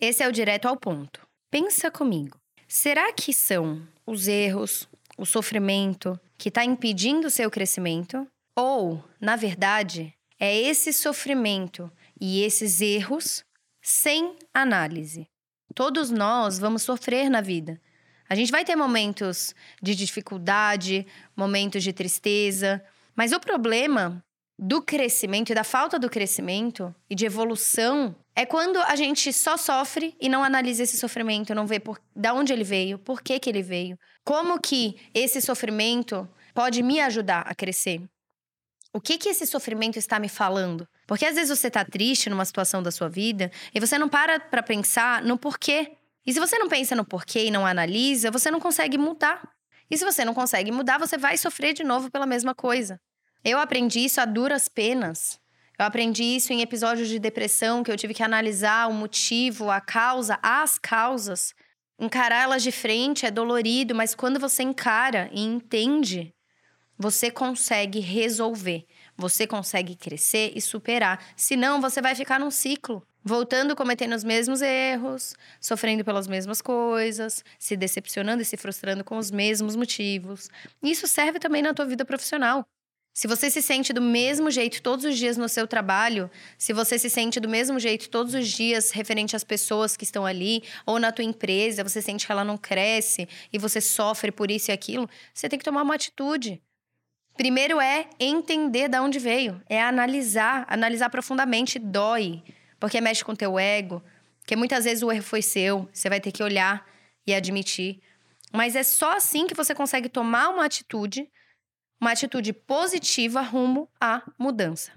Esse é o direto ao ponto. Pensa comigo. Será que são os erros, o sofrimento que está impedindo o seu crescimento? Ou, na verdade, é esse sofrimento e esses erros sem análise? Todos nós vamos sofrer na vida. A gente vai ter momentos de dificuldade, momentos de tristeza, mas o problema do crescimento e da falta do crescimento e de evolução é quando a gente só sofre e não analisa esse sofrimento, não vê por, da onde ele veio, por que, que ele veio, como que esse sofrimento pode me ajudar a crescer. O que que esse sofrimento está me falando? Porque às vezes você está triste numa situação da sua vida e você não para para pensar no porquê. E se você não pensa no porquê e não analisa, você não consegue mudar. E se você não consegue mudar, você vai sofrer de novo pela mesma coisa. Eu aprendi isso a duras penas. Eu aprendi isso em episódios de depressão, que eu tive que analisar o motivo, a causa, as causas. Encarar elas de frente é dolorido, mas quando você encara e entende, você consegue resolver. Você consegue crescer e superar. Senão, você vai ficar num ciclo. Voltando, cometendo os mesmos erros, sofrendo pelas mesmas coisas, se decepcionando e se frustrando com os mesmos motivos. Isso serve também na tua vida profissional. Se você se sente do mesmo jeito todos os dias no seu trabalho, se você se sente do mesmo jeito todos os dias referente às pessoas que estão ali, ou na tua empresa, você sente que ela não cresce e você sofre por isso e aquilo, você tem que tomar uma atitude. Primeiro é entender de onde veio, é analisar, analisar profundamente, dói, porque mexe com teu ego, porque muitas vezes o erro foi seu, você vai ter que olhar e admitir. Mas é só assim que você consegue tomar uma atitude uma atitude positiva rumo à mudança.